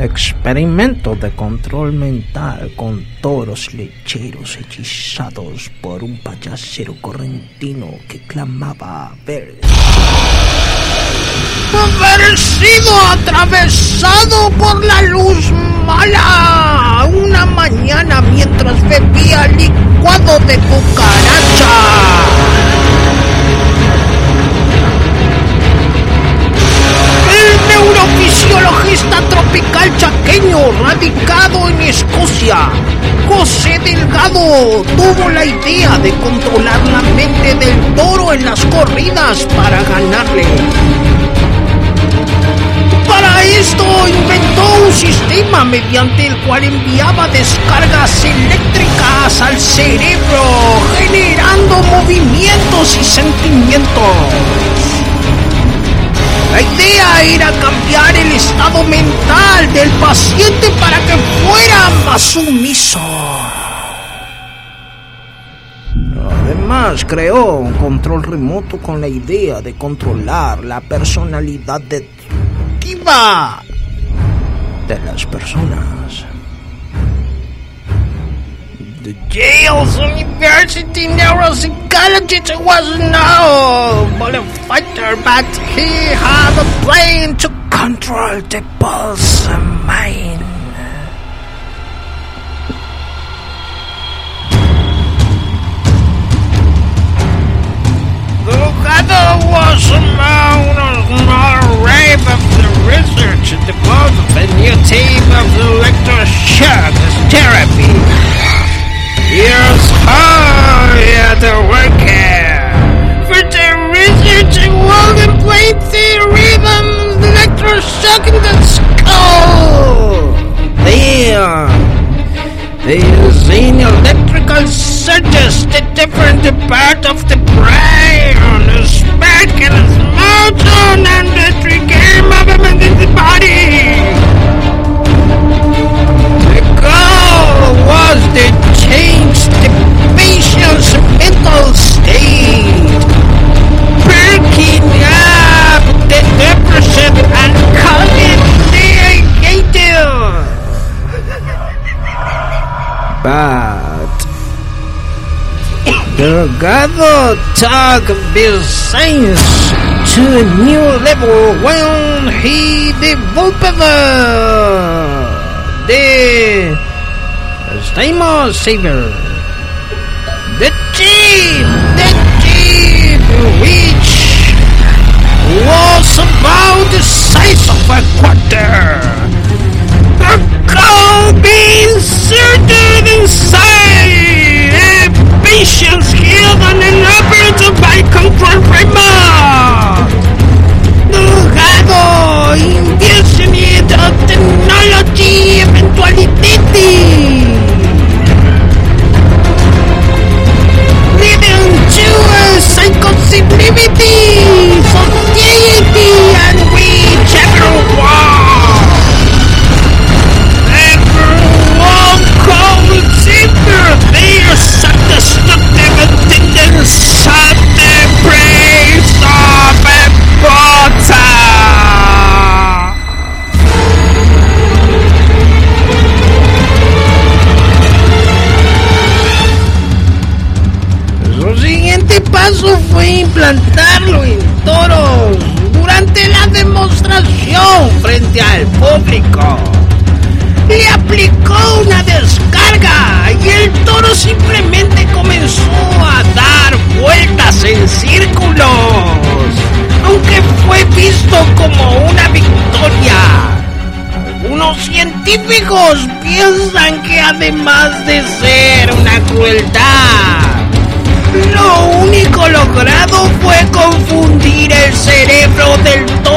Experimento de control mental con toros lecheros hechizados por un payasero correntino que clamaba ver. Haber sido atravesado por la luz mala una mañana mientras bebía licuado de cucaracha. Radicado en Escocia, José Delgado, tuvo la idea de controlar la mente del toro en las corridas para ganarle. Para esto inventó un sistema mediante el cual enviaba descargas eléctricas al cerebro, generando movimientos y sentimientos. La idea era cambiar el estado mental del paciente para que fuera más sumiso. Además, creó un control remoto con la idea de controlar la personalidad destructiva de las personas. The Yale's University neuropsychologist was no fighter, but he had a plan to Control the pulse mine. The other was a man on the rave of the research at the both of a new team of the lecture shared as therapy. Years high at the is in electrical centers, The different part of the brain is back and is mountain. But Delgado took this science to a new level when he developed the Stamos Saver. The jeep, the jeep, which was Pipi! Paso fue implantarlo en toros durante la demostración frente al público. Le aplicó una descarga y el toro simplemente comenzó a dar vueltas en círculos, aunque fue visto como una victoria. Algunos científicos piensan que además de ser una crueldad, del